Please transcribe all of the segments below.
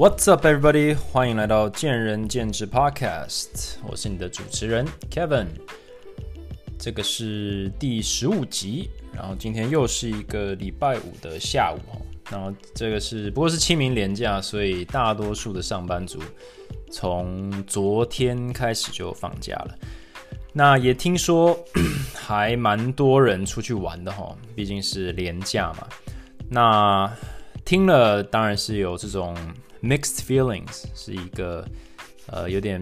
What's up, everybody？欢迎来到见仁见智 Podcast，我是你的主持人 Kevin。这个是第十五集，然后今天又是一个礼拜五的下午哦。然后这个是不过是清明连假，所以大多数的上班族从昨天开始就放假了。那也听说 还蛮多人出去玩的哈，毕竟是连假嘛。那听了当然是有这种 mixed feelings，是一个呃有点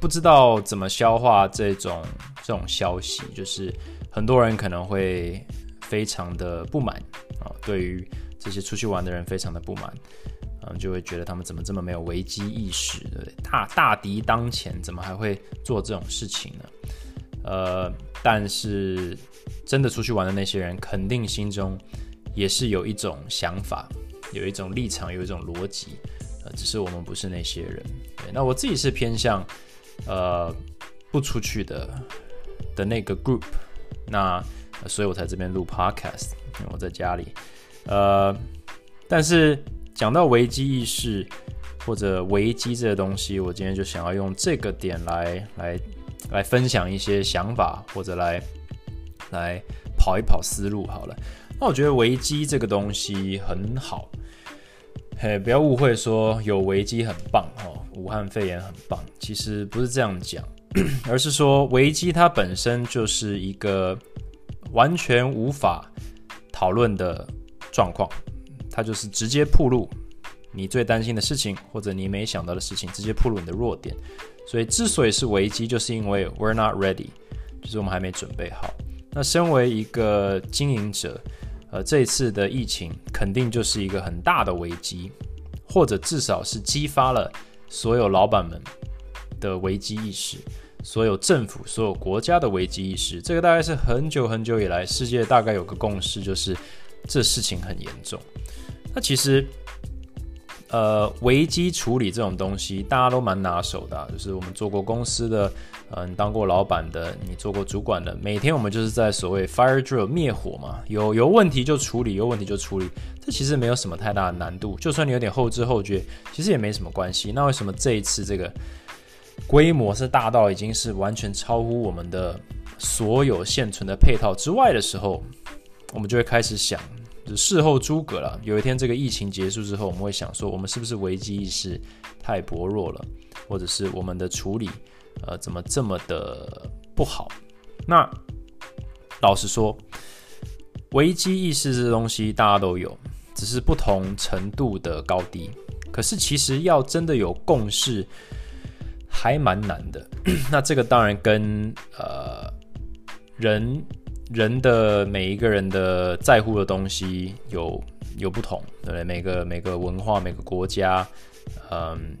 不知道怎么消化这种这种消息，就是很多人可能会非常的不满啊，对于这些出去玩的人非常的不满，嗯，就会觉得他们怎么这么没有危机意识，对不对？大大敌当前，怎么还会做这种事情呢？呃，但是真的出去玩的那些人，肯定心中。也是有一种想法，有一种立场，有一种逻辑，呃，只是我们不是那些人。对，那我自己是偏向，呃，不出去的的那个 group，那所以我才这边录 podcast，因为我在家里，呃，但是讲到危机意识或者危机这个东西，我今天就想要用这个点来来来分享一些想法，或者来来跑一跑思路好了。那我觉得危机这个东西很好，嘿，不要误会说有危机很棒哦，武汉肺炎很棒，其实不是这样讲，而是说危机它本身就是一个完全无法讨论的状况，它就是直接铺路你最担心的事情或者你没想到的事情，直接铺路你的弱点，所以之所以是危机，就是因为 we're not ready，就是我们还没准备好。那身为一个经营者，呃，这次的疫情肯定就是一个很大的危机，或者至少是激发了所有老板们的危机意识，所有政府、所有国家的危机意识。这个大概是很久很久以来世界大概有个共识，就是这事情很严重。那其实，呃，危机处理这种东西大家都蛮拿手的，就是我们做过公司的。嗯，当过老板的，你做过主管的，每天我们就是在所谓 fire drill 灭火嘛，有有问题就处理，有问题就处理，这其实没有什么太大的难度，就算你有点后知后觉，其实也没什么关系。那为什么这一次这个规模是大到已经是完全超乎我们的所有现存的配套之外的时候，我们就会开始想，事后诸葛了。有一天这个疫情结束之后，我们会想说，我们是不是危机意识太薄弱了，或者是我们的处理？呃，怎么这么的不好？那老实说，危机意识这东西大家都有，只是不同程度的高低。可是其实要真的有共识，还蛮难的。那这个当然跟呃人人的每一个人的在乎的东西有有不同，对不对？每个每个文化、每个国家，嗯。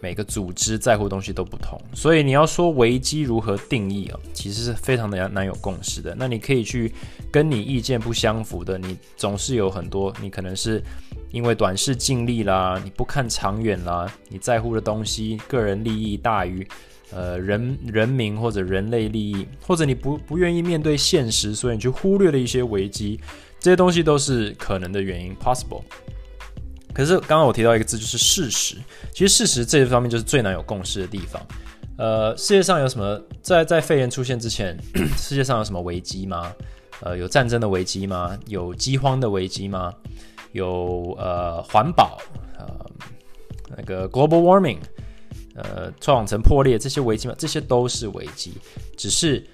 每个组织在乎的东西都不同，所以你要说危机如何定义啊，其实是非常的难有共识的。那你可以去跟你意见不相符的，你总是有很多，你可能是因为短视尽力啦，你不看长远啦，你在乎的东西个人利益大于呃人人民或者人类利益，或者你不不愿意面对现实，所以你去忽略了一些危机，这些东西都是可能的原因，possible。可是刚刚我提到一个字，就是事实。其实事实这一方面就是最难有共识的地方。呃，世界上有什么在在肺炎出现之前，世界上有什么危机吗？呃，有战争的危机吗？有饥荒的危机吗？有呃环保呃那个 global warming 呃臭氧层破裂这些危机吗？这些都是危机，只是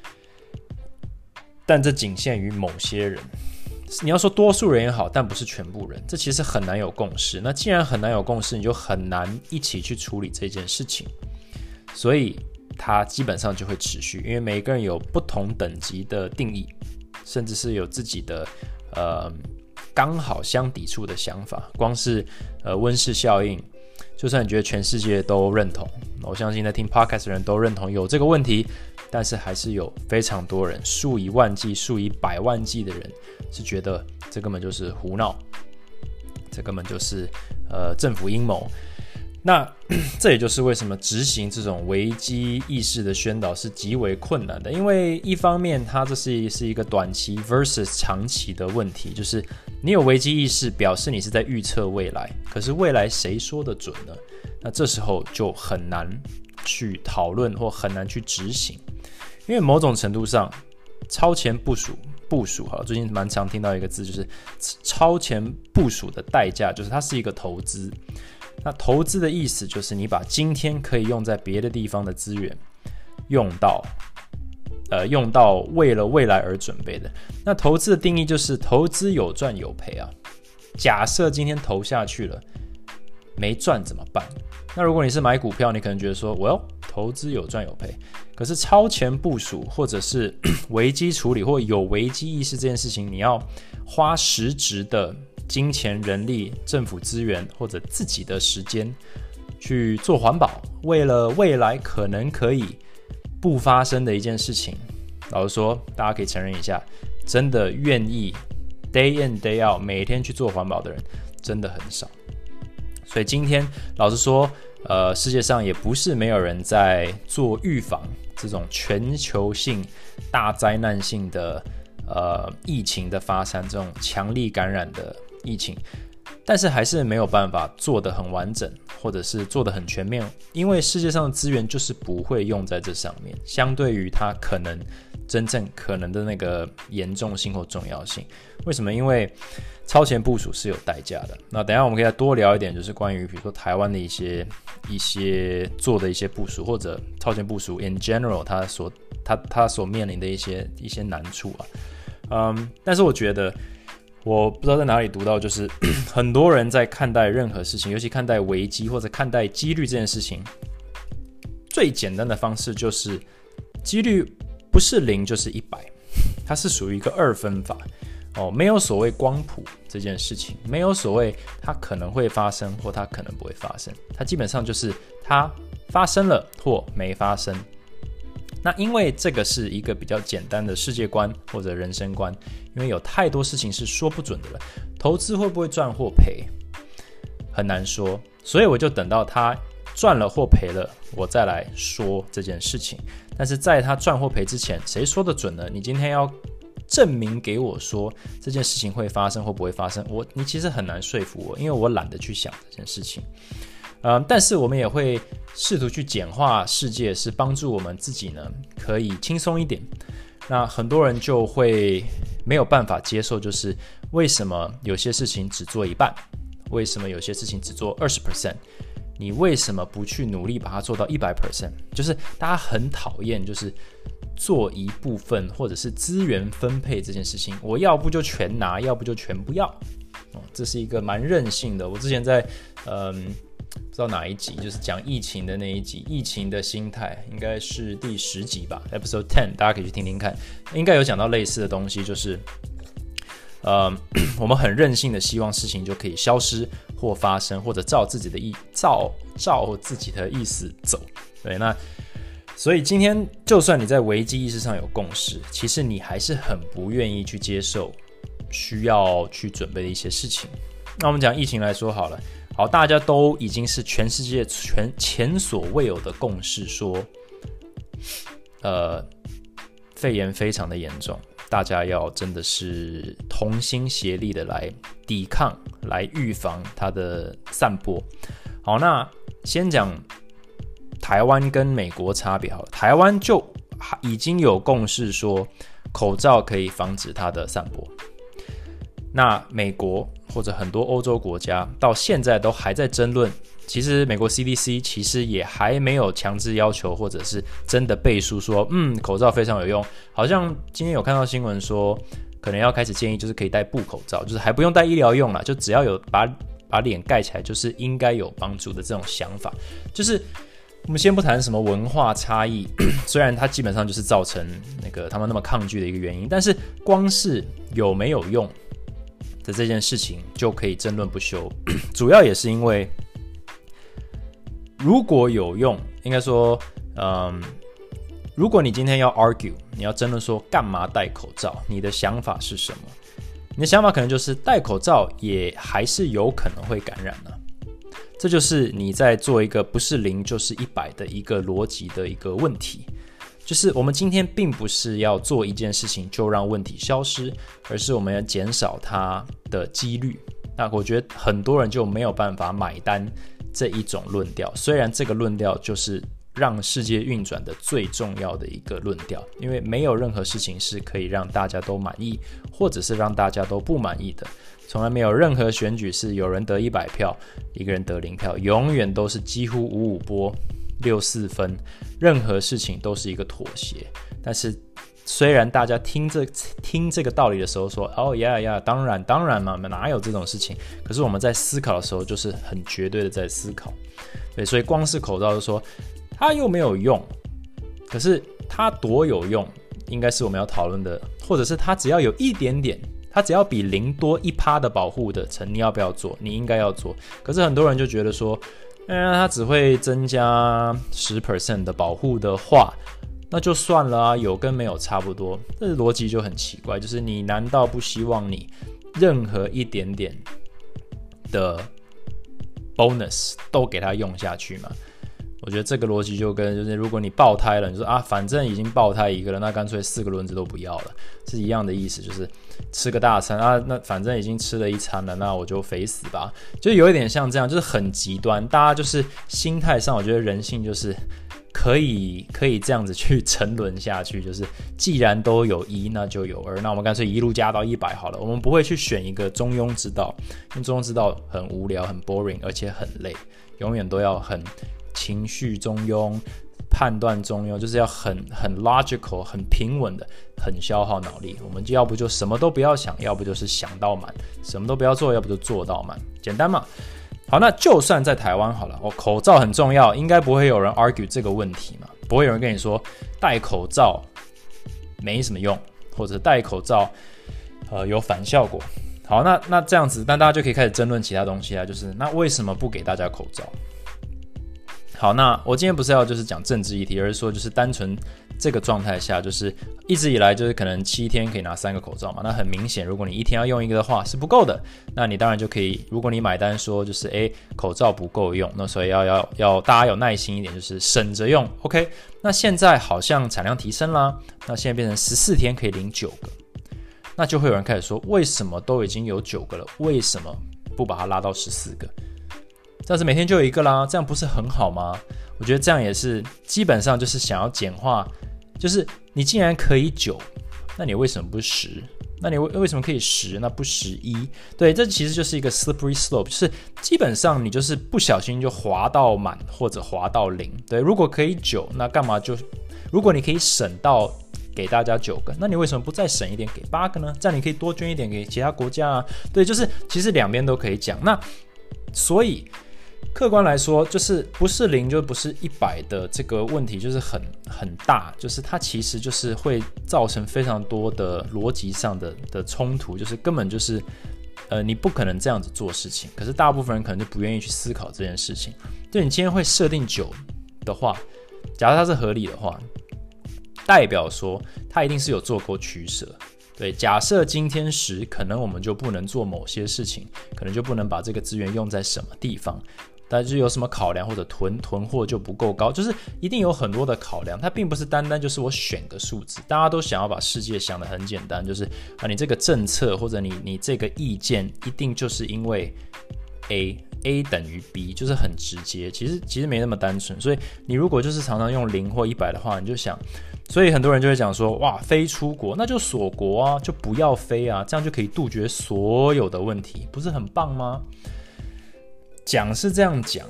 但这仅限于某些人。你要说多数人也好，但不是全部人，这其实很难有共识。那既然很难有共识，你就很难一起去处理这件事情，所以它基本上就会持续，因为每个人有不同等级的定义，甚至是有自己的呃刚好相抵触的想法。光是呃温室效应，就算你觉得全世界都认同，我相信在听 podcast 的人都认同有这个问题。但是还是有非常多人，数以万计、数以百万计的人是觉得这根本就是胡闹，这根本就是呃政府阴谋。那 这也就是为什么执行这种危机意识的宣导是极为困难的，因为一方面它这是是一个短期 versus 长期的问题，就是你有危机意识，表示你是在预测未来，可是未来谁说的准呢？那这时候就很难去讨论或很难去执行，因为某种程度上，超前部署部署哈，最近蛮常听到一个字，就是超前部署的代价，就是它是一个投资。那投资的意思就是你把今天可以用在别的地方的资源用到，呃，用到为了未来而准备的。那投资的定义就是投资有赚有赔啊。假设今天投下去了没赚怎么办？那如果你是买股票，你可能觉得说，我要投资有赚有赔。可是超前部署或者是 危机处理或有危机意识这件事情，你要花实质的。金钱、人力、政府资源或者自己的时间去做环保，为了未来可能可以不发生的一件事情。老实说，大家可以承认一下，真的愿意 day in day out 每天去做环保的人真的很少。所以今天老实说，呃，世界上也不是没有人在做预防这种全球性大灾难性的呃疫情的发生，这种强力感染的。疫情，但是还是没有办法做得很完整，或者是做得很全面，因为世界上的资源就是不会用在这上面。相对于它可能真正可能的那个严重性或重要性，为什么？因为超前部署是有代价的。那等下我们可以再多聊一点，就是关于比如说台湾的一些一些做的一些部署，或者超前部署 in general 它所它它所面临的一些一些难处啊。嗯，但是我觉得。我不知道在哪里读到，就是 很多人在看待任何事情，尤其看待危机或者看待几率这件事情，最简单的方式就是几率不是零就是一百，它是属于一个二分法哦，没有所谓光谱这件事情，没有所谓它可能会发生或它可能不会发生，它基本上就是它发生了或没发生。那因为这个是一个比较简单的世界观或者人生观，因为有太多事情是说不准的了。投资会不会赚或赔，很难说，所以我就等到他赚了或赔了，我再来说这件事情。但是在他赚或赔之前，谁说的准呢？你今天要证明给我说这件事情会发生或不会发生，我你其实很难说服我，因为我懒得去想这件事情。呃，但是我们也会试图去简化世界，是帮助我们自己呢，可以轻松一点。那很多人就会没有办法接受，就是为什么有些事情只做一半，为什么有些事情只做二十 percent？你为什么不去努力把它做到一百 percent？就是大家很讨厌，就是做一部分或者是资源分配这件事情，我要不就全拿，要不就全不要。哦，这是一个蛮任性的。我之前在嗯。知道哪一集，就是讲疫情的那一集，疫情的心态应该是第十集吧，Episode Ten，大家可以去听听看，应该有讲到类似的东西，就是，呃，我们很任性的希望事情就可以消失或发生，或者照自己的意照照自己的意思走。对，那所以今天就算你在危机意识上有共识，其实你还是很不愿意去接受需要去准备的一些事情。那我们讲疫情来说好了。好，大家都已经是全世界全前所未有的共识，说，呃，肺炎非常的严重，大家要真的是同心协力的来抵抗、来预防它的散播。好，那先讲台湾跟美国差别。好了，台湾就已经有共识说，口罩可以防止它的散播。那美国或者很多欧洲国家到现在都还在争论。其实美国 CDC 其实也还没有强制要求，或者是真的背书说，嗯，口罩非常有用。好像今天有看到新闻说，可能要开始建议，就是可以戴布口罩，就是还不用戴医疗用了，就只要有把把脸盖起来，就是应该有帮助的这种想法。就是我们先不谈什么文化差异，虽然它基本上就是造成那个他们那么抗拒的一个原因，但是光是有没有用？的这件事情就可以争论不休，主要也是因为，如果有用，应该说，嗯，如果你今天要 argue，你要争论说干嘛戴口罩，你的想法是什么？你的想法可能就是戴口罩也还是有可能会感染的。这就是你在做一个不是零就是一百的一个逻辑的一个问题。就是我们今天并不是要做一件事情就让问题消失，而是我们要减少它的几率。那我觉得很多人就没有办法买单这一种论调，虽然这个论调就是让世界运转的最重要的一个论调，因为没有任何事情是可以让大家都满意，或者是让大家都不满意的。从来没有任何选举是有人得一百票，一个人得零票，永远都是几乎五五波。六四分，任何事情都是一个妥协。但是，虽然大家听这听这个道理的时候说：“哦呀呀，当然当然嘛，哪有这种事情？”可是我们在思考的时候，就是很绝对的在思考。对，所以光是口罩就说它又没有用，可是它多有用，应该是我们要讨论的，或者是它只要有一点点，它只要比零多一趴的保护的层，你要不要做？你应该要做。可是很多人就觉得说。嗯，它只会增加十 percent 的保护的话，那就算了啊，有跟没有差不多。这逻辑就很奇怪，就是你难道不希望你任何一点点的 bonus 都给它用下去吗？我觉得这个逻辑就跟就是如果你爆胎了，你说啊，反正已经爆胎一个了，那干脆四个轮子都不要了，是一样的意思，就是吃个大餐啊，那反正已经吃了一餐了，那我就肥死吧，就有一点像这样，就是很极端，大家就是心态上，我觉得人性就是可以可以这样子去 沉沦下去，就是既然都有一，那就有二，那我们干脆一路加到一百好了，我们不会去选一个中庸之道，因为中庸之道很无聊、很 boring，而且很累，永远都要很。情绪中庸，判断中庸，就是要很很 logical，很平稳的，很消耗脑力。我们就要不就什么都不要想，要不就是想到满，什么都不要做，要不就做到满，简单嘛。好，那就算在台湾好了，哦，口罩很重要，应该不会有人 argue 这个问题嘛？不会有人跟你说戴口罩没什么用，或者戴口罩呃有反效果。好，那那这样子，那大家就可以开始争论其他东西啊，就是那为什么不给大家口罩？好，那我今天不是要就是讲政治议题，而是说就是单纯这个状态下，就是一直以来就是可能七天可以拿三个口罩嘛。那很明显，如果你一天要用一个的话是不够的，那你当然就可以，如果你买单说就是诶口罩不够用，那所以要要要大家有耐心一点，就是省着用。OK，那现在好像产量提升啦，那现在变成十四天可以领九个，那就会有人开始说，为什么都已经有九个了，为什么不把它拉到十四个？这样子每天就有一个啦，这样不是很好吗？我觉得这样也是基本上就是想要简化，就是你既然可以九，那你为什么不十？那你为为什么可以十？那不十一？对，这其实就是一个 slippery slope，就是基本上你就是不小心就滑到满或者滑到零。对，如果可以九，那干嘛就？如果你可以省到给大家九个，那你为什么不再省一点给八个呢？这样你可以多捐一点给其他国家啊。对，就是其实两边都可以讲。那所以。客观来说，就是不是零就不是一百的这个问题，就是很很大，就是它其实就是会造成非常多的逻辑上的的冲突，就是根本就是，呃，你不可能这样子做事情。可是大部分人可能就不愿意去思考这件事情。就你今天会设定九的话，假如它是合理的话，代表说它一定是有做过取舍。对，假设今天十，可能我们就不能做某些事情，可能就不能把这个资源用在什么地方。但是有什么考量或者囤囤货就不够高，就是一定有很多的考量。它并不是单单就是我选个数字，大家都想要把世界想得很简单，就是啊，你这个政策或者你你这个意见一定就是因为 A A 等于 B，就是很直接。其实其实没那么单纯。所以你如果就是常常用零或一百的话，你就想，所以很多人就会讲说，哇，飞出国那就锁国啊，就不要飞啊，这样就可以杜绝所有的问题，不是很棒吗？讲是这样讲，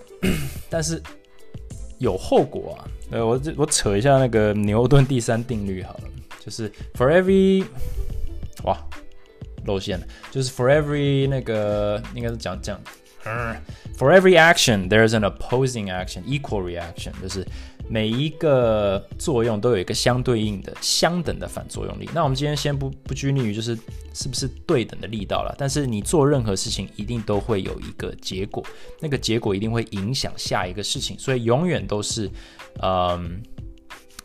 但是有后果啊！呃，我我扯一下那个牛顿第三定律好了，就是 for every 哇露馅了，就是 for every 那个应该是讲讲，for every action there is an opposing action equal reaction，就是。每一个作用都有一个相对应的、相等的反作用力。那我们今天先不不拘泥于就是是不是对等的力道了，但是你做任何事情一定都会有一个结果，那个结果一定会影响下一个事情，所以永远都是嗯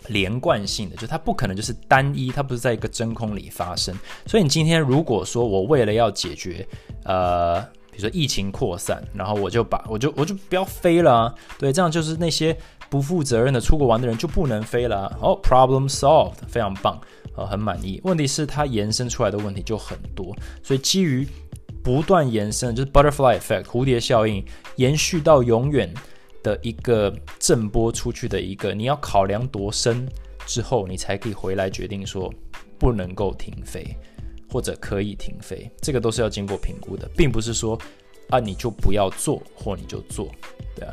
连贯性的，就它不可能就是单一，它不是在一个真空里发生。所以你今天如果说我为了要解决呃。比如说疫情扩散，然后我就把我就我就不要飞了，对，这样就是那些不负责任的出国玩的人就不能飞了。哦，problem solved，非常棒，呃，很满意。问题是它延伸出来的问题就很多，所以基于不断延伸，就是 butterfly effect 蝴蝶效应，延续到永远的一个震波出去的一个，你要考量多深之后，你才可以回来决定说不能够停飞。或者可以停飞，这个都是要经过评估的，并不是说啊你就不要做或你就做，对啊。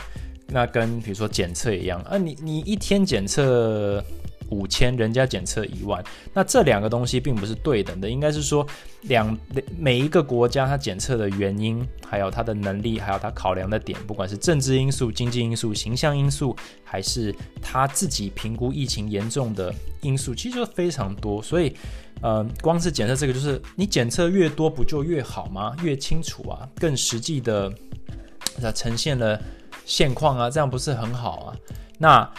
那跟比如说检测一样啊，你你一天检测五千，人家检测一万，那这两个东西并不是对等的，应该是说两每一个国家它检测的原因，还有它的能力，还有它考量的点，不管是政治因素、经济因素、形象因素，还是他自己评估疫情严重的因素，其实就非常多，所以。呃，光是检测这个，就是你检测越多，不就越好吗？越清楚啊，更实际的，那呈现了现况啊，这样不是很好啊？那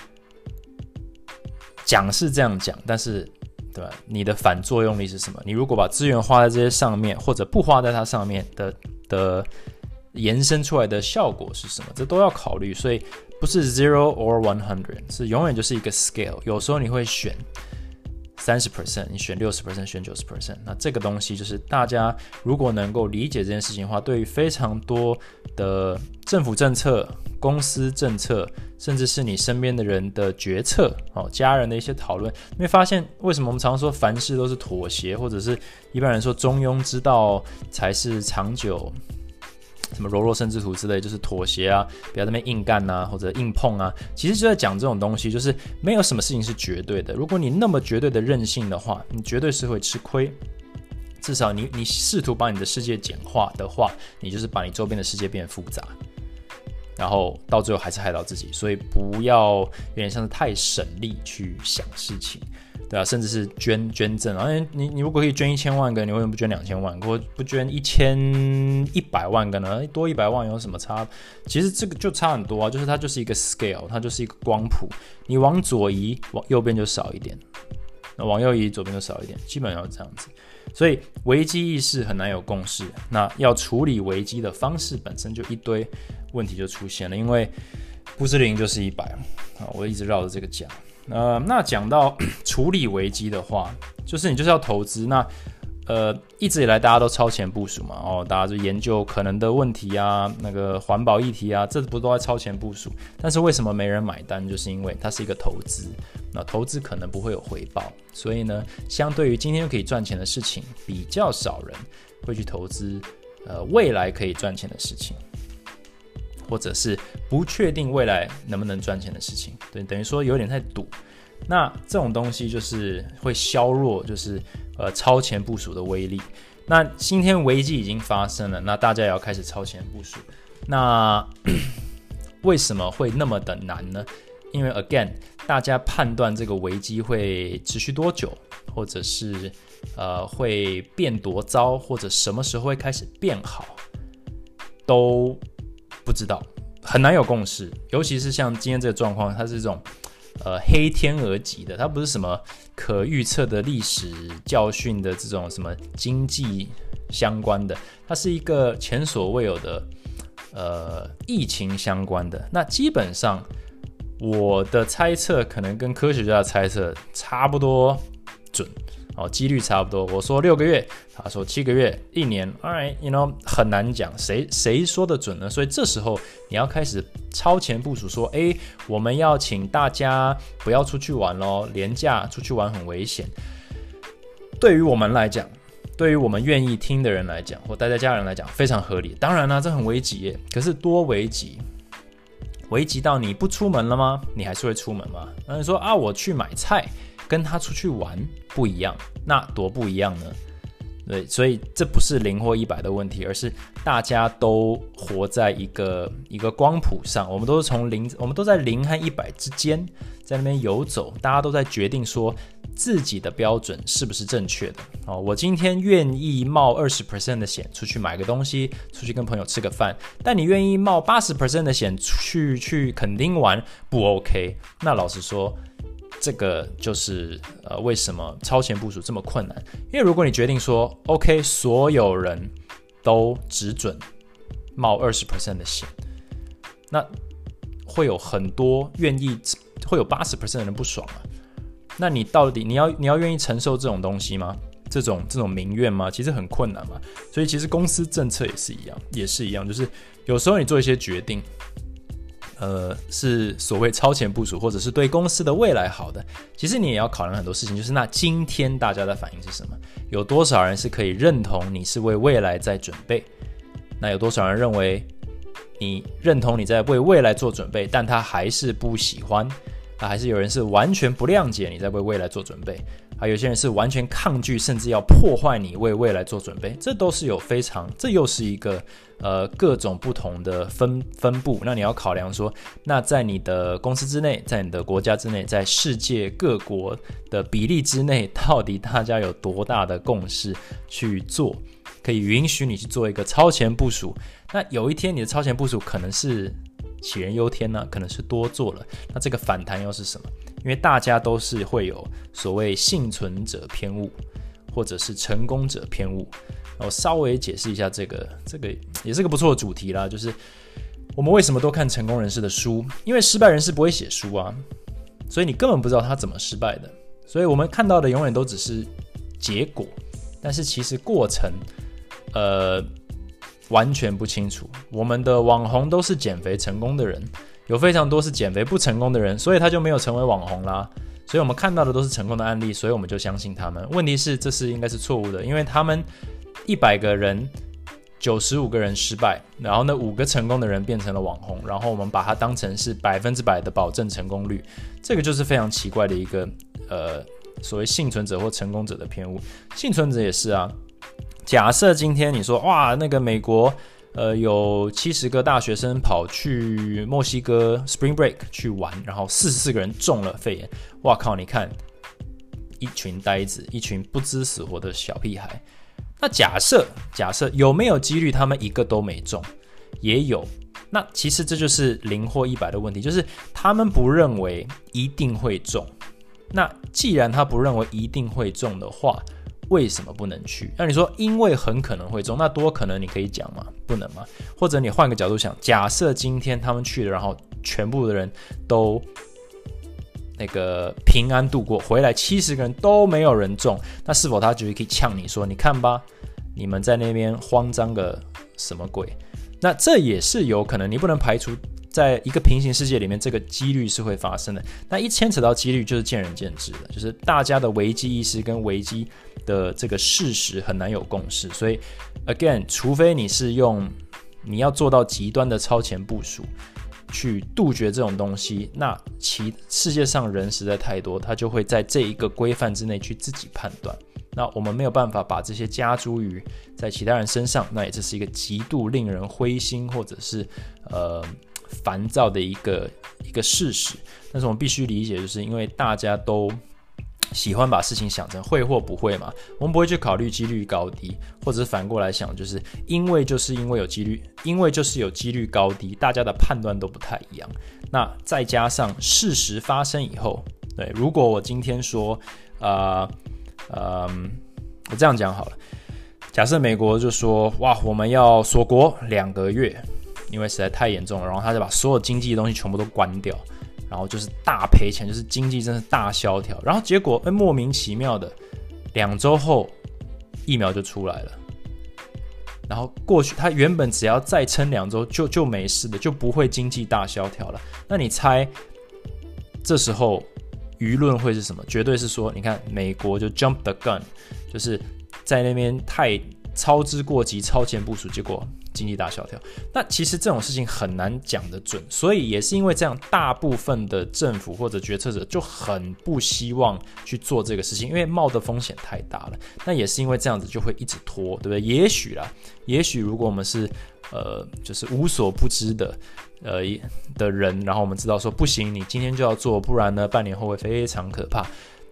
讲是这样讲，但是对吧？你的反作用力是什么？你如果把资源花在这些上面，或者不花在它上面的的延伸出来的效果是什么？这都要考虑。所以不是 zero or one hundred，是永远就是一个 scale。有时候你会选。三十 percent，你选六十 percent，选九十 percent，那这个东西就是大家如果能够理解这件事情的话，对于非常多的政府政策、公司政策，甚至是你身边的人的决策，哦，家人的一些讨论，你会发现为什么我们常说凡事都是妥协，或者是一般人说中庸之道才是长久。什么柔弱生之徒之类，就是妥协啊，不要那边硬干呐，或者硬碰啊。其实就在讲这种东西，就是没有什么事情是绝对的。如果你那么绝对的任性的话，你绝对是会吃亏。至少你你试图把你的世界简化的话，你就是把你周边的世界变复杂，然后到最后还是害到自己。所以不要有点像是太省力去想事情。对啊，甚至是捐捐赠啊！你你如果可以捐一千万个，你为什么不捐两千万？或不捐一千一百万个呢？多一百万有什么差？其实这个就差很多啊！就是它就是一个 scale，它就是一个光谱。你往左移，往右边就少一点；那往右移，左边就少一点。基本上是这样子。所以危机意识很难有共识。那要处理危机的方式本身就一堆问题就出现了，因为不是零就是一百啊！我一直绕着这个讲。呃，那讲到 处理危机的话，就是你就是要投资。那呃，一直以来大家都超前部署嘛，哦，大家就研究可能的问题啊，那个环保议题啊，这不都在超前部署？但是为什么没人买单？就是因为它是一个投资，那投资可能不会有回报，所以呢，相对于今天可以赚钱的事情，比较少人会去投资呃未来可以赚钱的事情。或者是不确定未来能不能赚钱的事情，对，等于说有点在赌。那这种东西就是会削弱，就是呃超前部署的威力。那今天危机已经发生了，那大家也要开始超前部署。那为什么会那么的难呢？因为 again，大家判断这个危机会持续多久，或者是呃会变多糟，或者什么时候会开始变好，都。不知道，很难有共识，尤其是像今天这个状况，它是这种呃黑天鹅级的，它不是什么可预测的历史教训的这种什么经济相关的，它是一个前所未有的呃疫情相关的。那基本上我的猜测可能跟科学家的猜测差不多准。哦，几率差不多。我说六个月，他说七个月，一年。All right，you know，很难讲，谁谁说的准呢？所以这时候你要开始超前部署，说，诶，我们要请大家不要出去玩喽，廉价出去玩很危险。对于我们来讲，对于我们愿意听的人来讲，或待在家人来讲，非常合理。当然啦，这很危急。可是多危急？危急到你不出门了吗？你还是会出门吗？那你说啊，我去买菜。跟他出去玩不一样，那多不一样呢？对，所以这不是零或一百的问题，而是大家都活在一个一个光谱上，我们都是从零，我们都在零和一百之间，在那边游走，大家都在决定说自己的标准是不是正确的。哦，我今天愿意冒二十 percent 的险出去买个东西，出去跟朋友吃个饭，但你愿意冒八十 percent 的险去去垦丁玩不 OK？那老实说。这个就是呃，为什么超前部署这么困难？因为如果你决定说 OK，所有人都只准冒二十 percent 的险，那会有很多愿意，会有八十 percent 的人不爽啊。那你到底你要你要愿意承受这种东西吗？这种这种民怨吗？其实很困难嘛。所以其实公司政策也是一样，也是一样，就是有时候你做一些决定，呃，是所谓超前部署，或者是对公司的未来好的。其实你也要考量很多事情，就是那今天大家的反应是什么？有多少人是可以认同你是为未来在准备？那有多少人认为你认同你在为未来做准备，但他还是不喜欢？啊，还是有人是完全不谅解你在为未来做准备，还有些人是完全抗拒，甚至要破坏你为未来做准备。这都是有非常，这又是一个呃各种不同的分分布。那你要考量说，那在你的公司之内，在你的国家之内，在世界各国的比例之内，到底大家有多大的共识去做，可以允许你去做一个超前部署。那有一天你的超前部署可能是。杞人忧天呢，可能是多做了。那这个反弹又是什么？因为大家都是会有所谓幸存者偏误，或者是成功者偏误。我稍微解释一下这个，这个也是个不错的主题啦。就是我们为什么都看成功人士的书？因为失败人士不会写书啊，所以你根本不知道他怎么失败的。所以我们看到的永远都只是结果，但是其实过程，呃。完全不清楚，我们的网红都是减肥成功的人，有非常多是减肥不成功的人，所以他就没有成为网红啦。所以我们看到的都是成功的案例，所以我们就相信他们。问题是这是应该是错误的，因为他们一百个人，九十五个人失败，然后那五个成功的人变成了网红，然后我们把它当成是百分之百的保证成功率，这个就是非常奇怪的一个呃所谓幸存者或成功者的偏误。幸存者也是啊。假设今天你说哇，那个美国，呃，有七十个大学生跑去墨西哥 Spring Break 去玩，然后四十四个人中了肺炎，哇靠！你看，一群呆子，一群不知死活的小屁孩。那假设，假设有没有几率他们一个都没中？也有。那其实这就是零或一百的问题，就是他们不认为一定会中。那既然他不认为一定会中的话，为什么不能去？那你说，因为很可能会中，那多可能？你可以讲吗？不能吗？或者你换个角度想，假设今天他们去了，然后全部的人都那个平安度过，回来七十个人都没有人中，那是否他就可以呛你说，你看吧，你们在那边慌张个什么鬼？那这也是有可能，你不能排除。在一个平行世界里面，这个几率是会发生的。那一牵扯到几率，就是见仁见智的，就是大家的危机意识跟危机的这个事实很难有共识。所以，again，除非你是用你要做到极端的超前部署去杜绝这种东西，那其世界上人实在太多，他就会在这一个规范之内去自己判断。那我们没有办法把这些加诸于在其他人身上，那也这是一个极度令人灰心或者是呃。烦躁的一个一个事实，但是我们必须理解，就是因为大家都喜欢把事情想成会或不会嘛，我们不会去考虑几率高低，或者是反过来想，就是因为就是因为有几率，因为就是有几率高低，大家的判断都不太一样。那再加上事实发生以后，对，如果我今天说，呃，呃，我这样讲好了，假设美国就说，哇，我们要锁国两个月。因为实在太严重了，然后他就把所有经济的东西全部都关掉，然后就是大赔钱，就是经济真是大萧条。然后结果，哎，莫名其妙的，两周后疫苗就出来了。然后过去他原本只要再撑两周就就没事的，就不会经济大萧条了。那你猜这时候舆论会是什么？绝对是说，你看美国就 jump the gun，就是在那边太操之过急、超前部署，结果。经济大萧条，那其实这种事情很难讲得准，所以也是因为这样，大部分的政府或者决策者就很不希望去做这个事情，因为冒的风险太大了。那也是因为这样子就会一直拖，对不对？也许啦，也许如果我们是呃，就是无所不知的呃的人，然后我们知道说不行，你今天就要做，不然呢，半年后会非常可怕。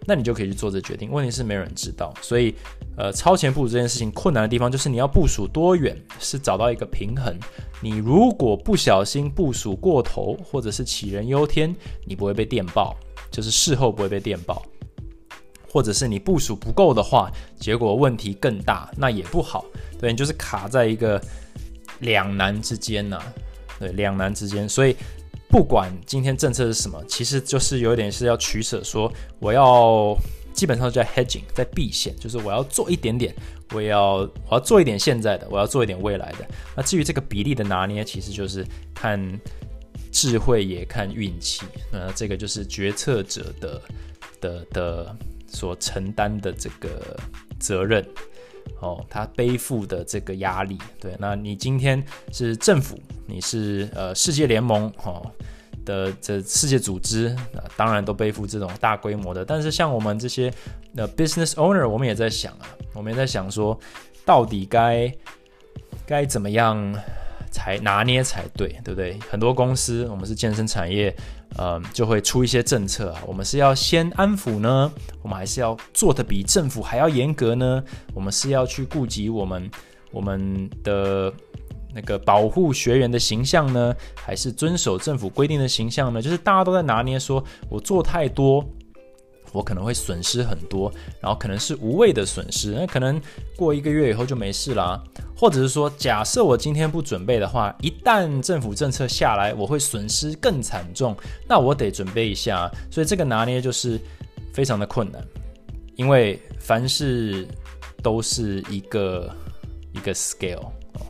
那你就可以去做这决定。问题是没有人知道，所以，呃，超前部署这件事情困难的地方就是你要部署多远，是找到一个平衡。你如果不小心部署过头，或者是杞人忧天，你不会被电爆，就是事后不会被电爆；或者是你部署不够的话，结果问题更大，那也不好。对你就是卡在一个两难之间呐，对，两难之间，所以不管今天政策是什么，其实就是有点是要取舍，说我要基本上在 hedging，在避险，就是我要做一点点，我要我要做一点现在的，我要做一点未来的。那至于这个比例的拿捏，其实就是看智慧也看运气，那这个就是决策者的的的所承担的这个责任。哦，他背负的这个压力，对，那你今天是政府，你是呃世界联盟哦的这世界组织，那当然都背负这种大规模的。但是像我们这些呃 business owner，我们也在想啊，我们也在想说，到底该该怎么样？才拿捏才对，对不对？很多公司，我们是健身产业，呃，就会出一些政策啊。我们是要先安抚呢，我们还是要做的比政府还要严格呢？我们是要去顾及我们我们的那个保护学员的形象呢，还是遵守政府规定的形象呢？就是大家都在拿捏，说我做太多。我可能会损失很多，然后可能是无谓的损失，那可能过一个月以后就没事啦。或者是说，假设我今天不准备的话，一旦政府政策下来，我会损失更惨重，那我得准备一下。所以这个拿捏就是非常的困难，因为凡事都是一个一个 scale 哦，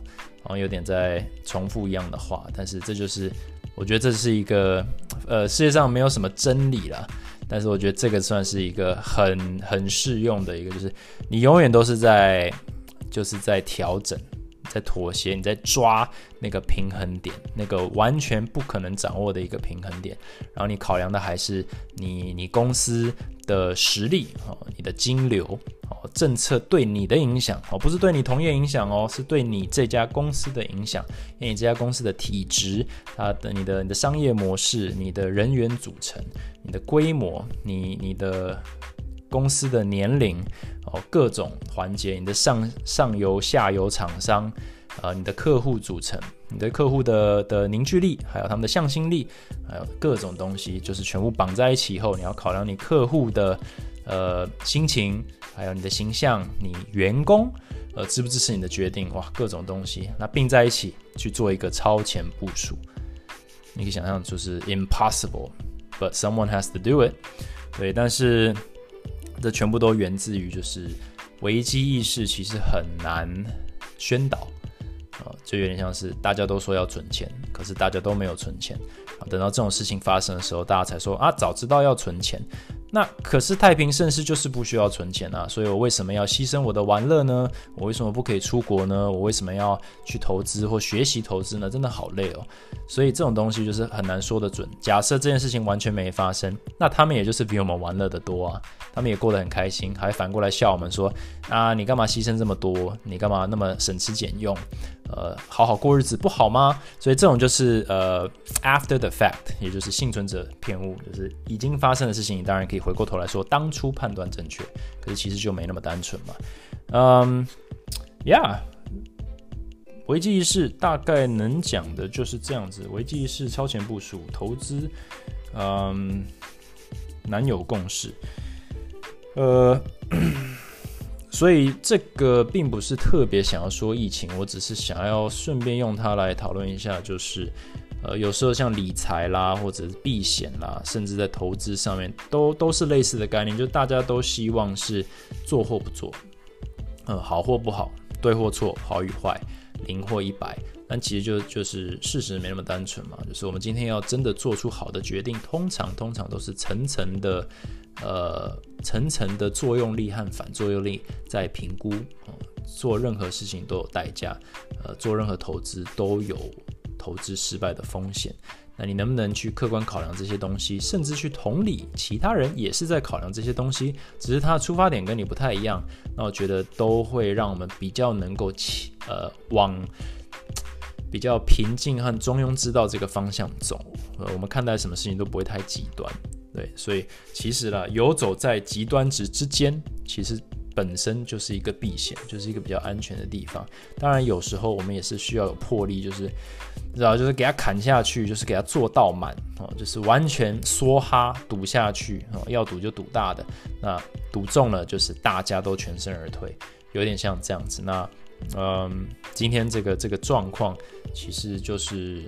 好像有点在重复一样的话，但是这就是我觉得这是一个呃世界上没有什么真理了。但是我觉得这个算是一个很很适用的一个，就是你永远都是在就是在调整，在妥协，你在抓那个平衡点，那个完全不可能掌握的一个平衡点。然后你考量的还是你你公司的实力哦，你的金流哦，政策对你的影响哦，不是对你同业影响哦，是对你这家公司的影响，因为你这家公司的体质，它的你的你的商业模式，你的人员组成。你的规模，你你的公司的年龄哦，各种环节，你的上上游、下游厂商，呃，你的客户组成，你的客户的的凝聚力，还有他们的向心力，还有各种东西，就是全部绑在一起以后，你要考量你客户的呃心情，还有你的形象，你员工呃支不支持你的决定，哇，各种东西，那并在一起去做一个超前部署，你可以想象就是 impossible。But someone has to do it，对，但是这全部都源自于就是危机意识其实很难宣导啊，就有点像是大家都说要存钱，可是大家都没有存钱啊，等到这种事情发生的时候，大家才说啊，早知道要存钱。那可是太平盛世就是不需要存钱啊，所以我为什么要牺牲我的玩乐呢？我为什么不可以出国呢？我为什么要去投资或学习投资呢？真的好累哦。所以这种东西就是很难说得准。假设这件事情完全没发生，那他们也就是比我们玩乐的多啊，他们也过得很开心，还反过来笑我们说啊，你干嘛牺牲这么多？你干嘛那么省吃俭用？呃，好好过日子不好吗？所以这种就是呃，after the fact，也就是幸存者偏误，就是已经发生的事情，你当然可以回过头来说当初判断正确，可是其实就没那么单纯嘛。嗯，Yeah，危机意识大概能讲的就是这样子，危机意识超前部署，投资，嗯，难有共识，呃。所以这个并不是特别想要说疫情，我只是想要顺便用它来讨论一下，就是呃，有时候像理财啦，或者是避险啦，甚至在投资上面，都都是类似的概念，就大家都希望是做或不做，嗯，好或不好，对或错，好与坏，零或一百。但其实就就是事实没那么单纯嘛，就是我们今天要真的做出好的决定，通常通常都是层层的。呃，层层的作用力和反作用力在评估，做任何事情都有代价，呃，做任何投资都有投资失败的风险。那你能不能去客观考量这些东西，甚至去同理其他人也是在考量这些东西，只是他的出发点跟你不太一样，那我觉得都会让我们比较能够起呃往比较平静和中庸之道这个方向走。呃，我们看待什么事情都不会太极端。对，所以其实啦，游走在极端值之间，其实本身就是一个避险，就是一个比较安全的地方。当然，有时候我们也是需要有魄力，就是知道，就是给他砍下去，就是给他做到满哦，就是完全梭哈赌下去哦，要赌就赌大的，那赌中了就是大家都全身而退，有点像这样子。那嗯，今天这个这个状况，其实就是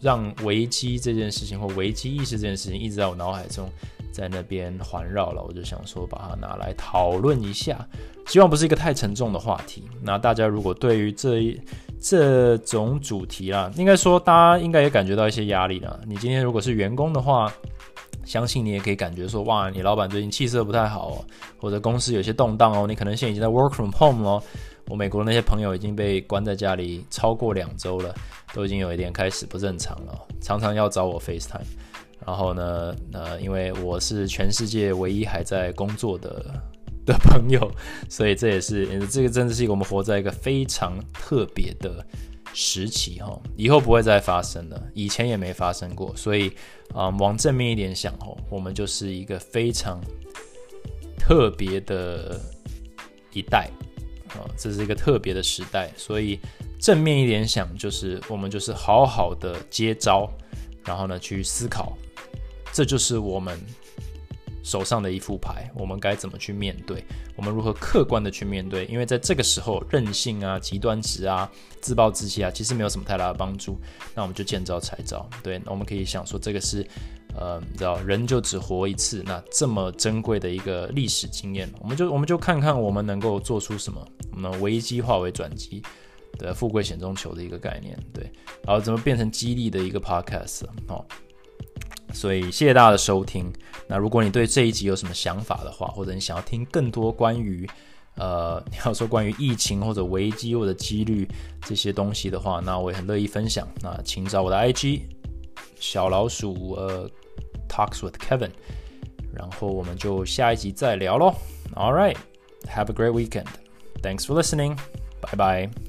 让危机这件事情或危机意识这件事情一直在我脑海中在那边环绕了。我就想说把它拿来讨论一下，希望不是一个太沉重的话题。那大家如果对于这一这种主题啦，应该说大家应该也感觉到一些压力了。你今天如果是员工的话，相信你也可以感觉说，哇，你老板最近气色不太好哦，或者公司有些动荡哦，你可能现在已经在 work from home 咯。我美国那些朋友已经被关在家里超过两周了，都已经有一点开始不正常了，常常要找我 FaceTime。然后呢，呃，因为我是全世界唯一还在工作的的朋友，所以这也是这个真的是一个我们活在一个非常特别的。时期哈，以后不会再发生了，以前也没发生过，所以啊，往正面一点想哦，我们就是一个非常特别的一代啊，这是一个特别的时代，所以正面一点想，就是我们就是好好的接招，然后呢去思考，这就是我们。手上的一副牌，我们该怎么去面对？我们如何客观的去面对？因为在这个时候，任性啊、极端值啊、自暴自弃啊，其实没有什么太大的帮助。那我们就见招拆招。对，我们可以想说，这个是，呃，你知道，人就只活一次，那这么珍贵的一个历史经验，我们就我们就看看我们能够做出什么，我们危机化为转机的富贵险中求的一个概念。对，然后怎么变成激励的一个 podcast 哦。所以谢谢大家的收听。那如果你对这一集有什么想法的话，或者你想要听更多关于呃你要说关于疫情或者危机或者几率这些东西的话，那我也很乐意分享。那请找我的 IG 小老鼠呃 Talks with Kevin，然后我们就下一集再聊喽。All right, have a great weekend. Thanks for listening. Bye bye.